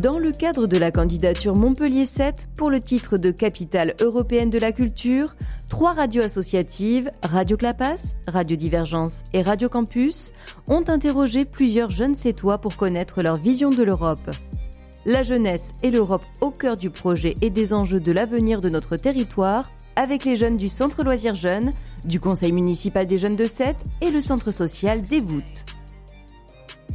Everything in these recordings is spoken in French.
Dans le cadre de la candidature Montpellier 7 pour le titre de capitale européenne de la culture, trois radios associatives, Radio Clapas, Radio Divergence et Radio Campus, ont interrogé plusieurs jeunes sétois pour connaître leur vision de l'Europe. La jeunesse et l'Europe au cœur du projet et des enjeux de l'avenir de notre territoire, avec les jeunes du Centre Loisirs Jeunes, du Conseil municipal des jeunes de Sète et le Centre social des Voûtes.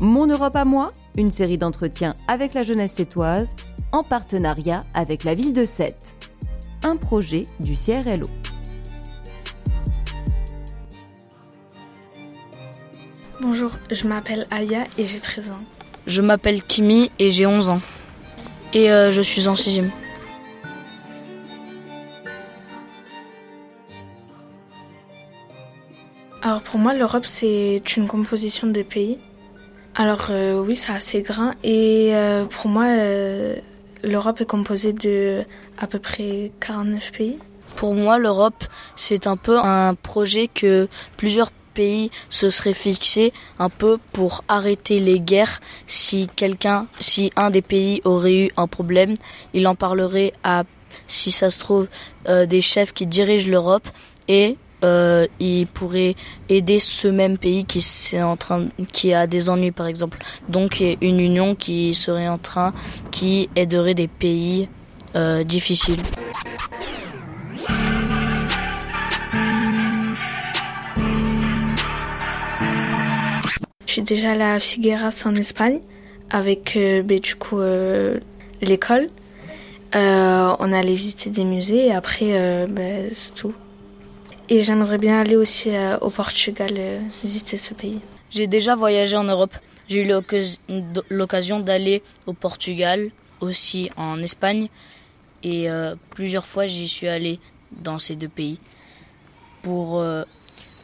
Mon Europe à moi, une série d'entretiens avec la jeunesse sétoise, en partenariat avec la ville de Sète. Un projet du CRLO. Bonjour, je m'appelle Aya et j'ai 13 ans. Je m'appelle Kimi et j'ai 11 ans. Et euh, je suis en 6 Alors pour moi, l'Europe, c'est une composition de pays. Alors euh, oui, c'est assez grand. Et euh, pour moi, l'Europe est composée de à peu près 49 pays. Pour moi, l'Europe, c'est un peu un projet que plusieurs pays se seraient fixés un peu pour arrêter les guerres. Si quelqu'un, si un des pays aurait eu un problème, il en parlerait à, si ça se trouve, euh, des chefs qui dirigent l'Europe et euh, il pourrait aider ce même pays qui en train qui a des ennuis par exemple donc une union qui serait en train qui aiderait des pays euh, difficiles Je suis déjà allée à Figueras en Espagne avec euh, ben, du coup euh, l'école. On allait visiter des musées et après ben, c'est tout. Et j'aimerais bien aller aussi au Portugal visiter ce pays. J'ai déjà voyagé en Europe. J'ai eu l'occasion d'aller au Portugal, aussi en Espagne et plusieurs fois j'y suis allé dans ces deux pays pour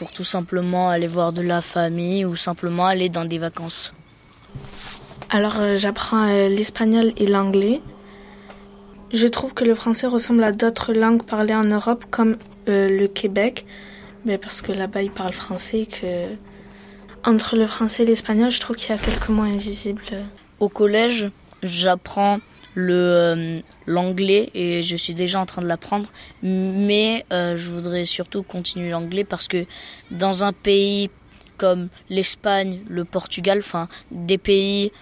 pour tout simplement aller voir de la famille ou simplement aller dans des vacances Alors euh, j'apprends euh, l'espagnol et l'anglais. Je trouve que le français ressemble à d'autres langues parlées en Europe comme euh, le Québec, mais parce que là-bas ils parlent français que entre le français et l'espagnol, je trouve qu'il y a quelques mots invisibles. Au collège, j'apprends le euh, l'anglais et je suis déjà en train de l'apprendre mais euh, je voudrais surtout continuer l'anglais parce que dans un pays comme l'Espagne, le Portugal, enfin des pays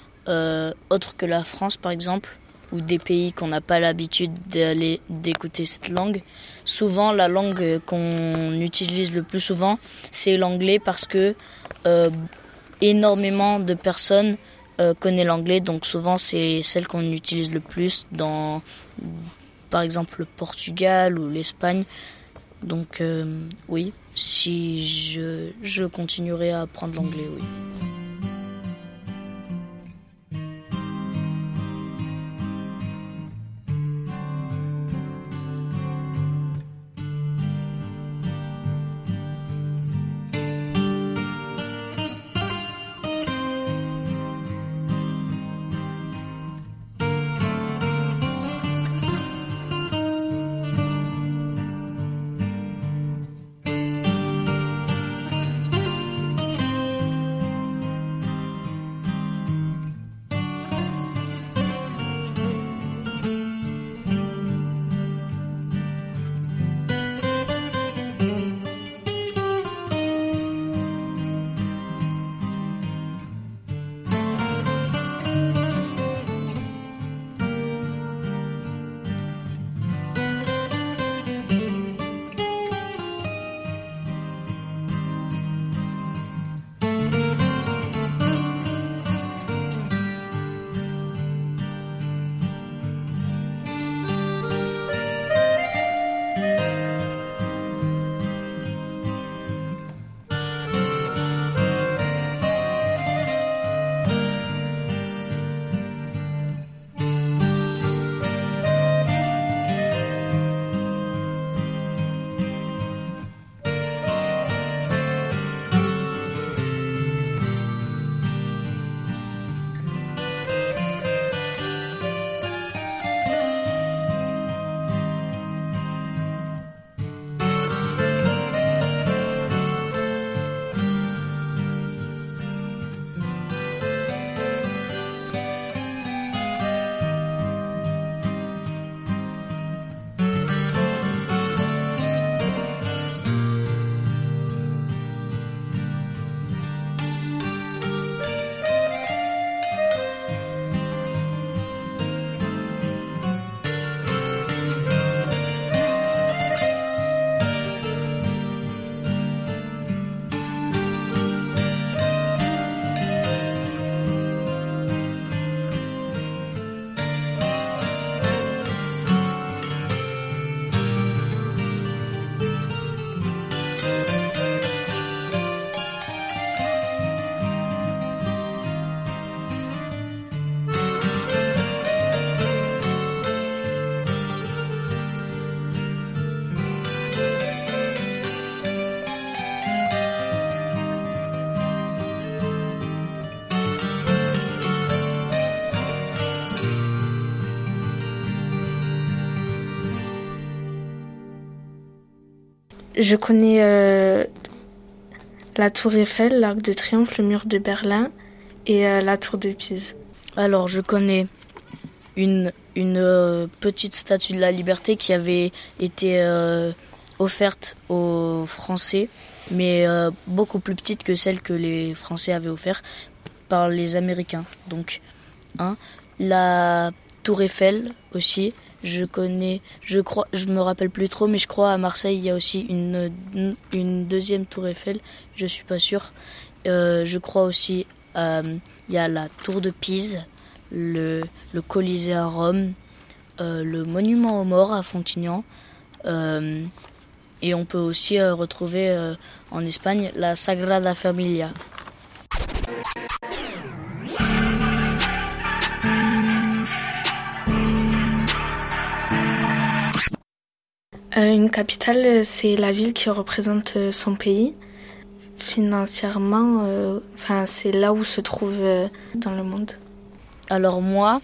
autres que la France par exemple ou des pays qu'on n'a pas l'habitude d'aller d'écouter cette langue. Souvent, la langue qu'on utilise le plus souvent, c'est l'anglais parce que énormément de personnes euh, connaît l'anglais, donc souvent c'est celle qu'on utilise le plus dans, par exemple, le Portugal ou l'Espagne. Donc euh, oui, si je, je continuerai à apprendre l'anglais, oui. Je connais euh, la tour Eiffel, l'arc de triomphe, le mur de Berlin et euh, la tour de Pise. Alors je connais une, une petite statue de la liberté qui avait été offerte aux Français, mais beaucoup plus petite que celle que les Français avaient offerte par les Américains. Donc, hein, la Tour Eiffel aussi. Je connais, je crois, je me rappelle plus trop, mais je crois à Marseille il y a aussi une, une deuxième Tour Eiffel. Je suis pas sûr. Euh, je crois aussi euh, il y a la Tour de Pise, le, le Colisée à Rome, euh, le Monument aux Morts à Fontignan. et on peut aussi retrouver en Espagne la Sagrada Familia. Une capitale, c'est la ville qui représente euh, son pays. Financièrement, euh, enfin, c'est là où se trouve dans le monde. Alors moi,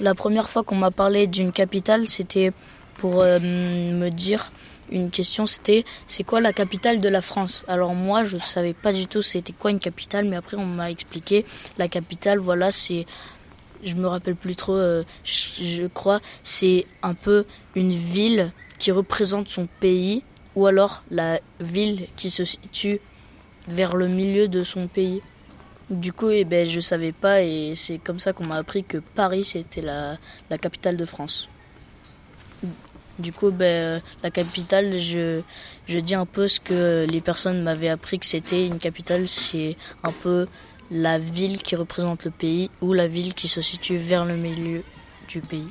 la première fois qu'on m'a parlé d'une capitale, c'était pour me dire une question, c'était c'est quoi la capitale de la France? Alors moi, je ne savais pas du tout c'était quoi une capitale, mais après on m'a expliqué la capitale, voilà, c'est je me rappelle plus trop, je crois, c'est un peu une ville qui représente son pays ou alors la ville qui se situe vers le milieu de son pays. Du coup, eh ben, je savais pas et c'est comme ça qu'on m'a appris que Paris c'était la, la, capitale de France. Du coup, ben, la capitale, je, je dis un peu ce que les personnes m'avaient appris que c'était une capitale, c'est un peu la ville qui représente le pays ou la ville qui se situe vers le milieu du pays.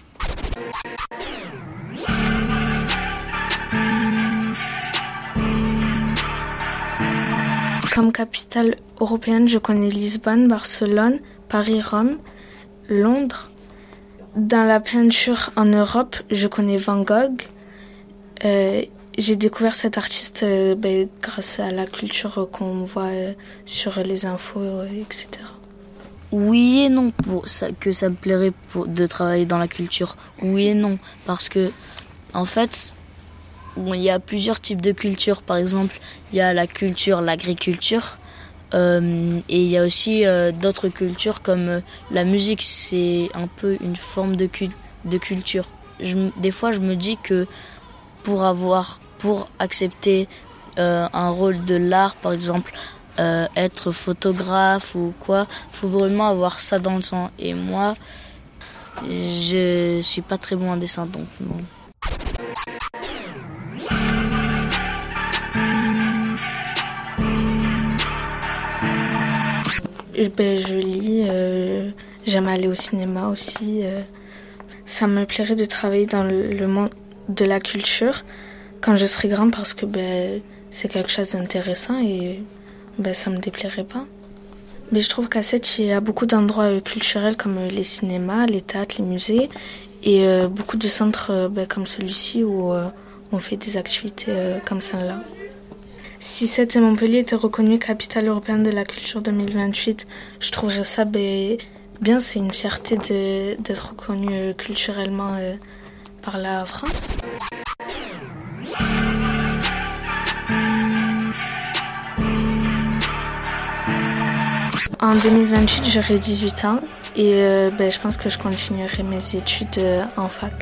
Comme capitale européenne, je connais Lisbonne, Barcelone, Paris, Rome, Londres. Dans la peinture en Europe, je connais Van Gogh. Euh, j'ai découvert cet artiste euh, ben, grâce à la culture qu'on voit euh, sur les infos, etc. Oui et non pour que ça me plairait de travailler dans la culture. Oui et non parce que en fait il y a plusieurs types de cultures. Par exemple, il y a la culture, l'agriculture. Euh, et il y a aussi euh, d'autres cultures comme euh, la musique, c'est un peu une forme de, de culture. des fois, je me dis que pour avoir, pour accepter un rôle de l'art, par exemple, être photographe ou quoi, faut vraiment avoir ça dans le sang. Et moi, je suis pas très bon en dessin, donc non. Ben, Je lis, euh, j'aime aller au cinéma aussi. Euh. Ça me plairait de travailler dans le, monde de la culture quand je serai grande parce que ben, c'est quelque chose d'intéressant et ben, ça me déplairait pas. Mais je trouve qu'à Sète, il y a beaucoup d'endroits euh, culturels comme les cinémas, les théâtres, les musées et beaucoup de centres ben, comme celui-ci où on fait des activités comme celle-là. Si cette Montpellier était reconnue capitale européenne de la culture 2028, je trouverais ça bien. C'est une fierté d'être reconnue euh, culturellement euh, par la France. En 2028, j'aurai 18 ans et euh, ben, je pense que je continuerai mes études en fac.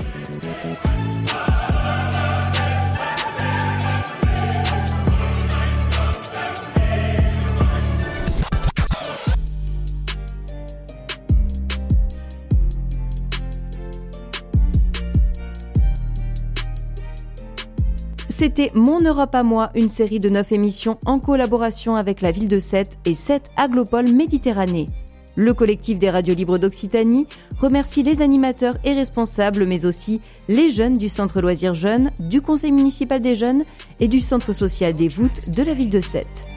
C'était Mon Europe à moi, une série de 9 émissions en collaboration avec la ville de Sète et Sète Aglopole Méditerranée. Le collectif des radios libres d'Occitanie remercie les animateurs et responsables, mais aussi les jeunes du Centre Loisirs Jeunes, du Conseil municipal des jeunes et du Centre social des voûtes de la ville de Sète.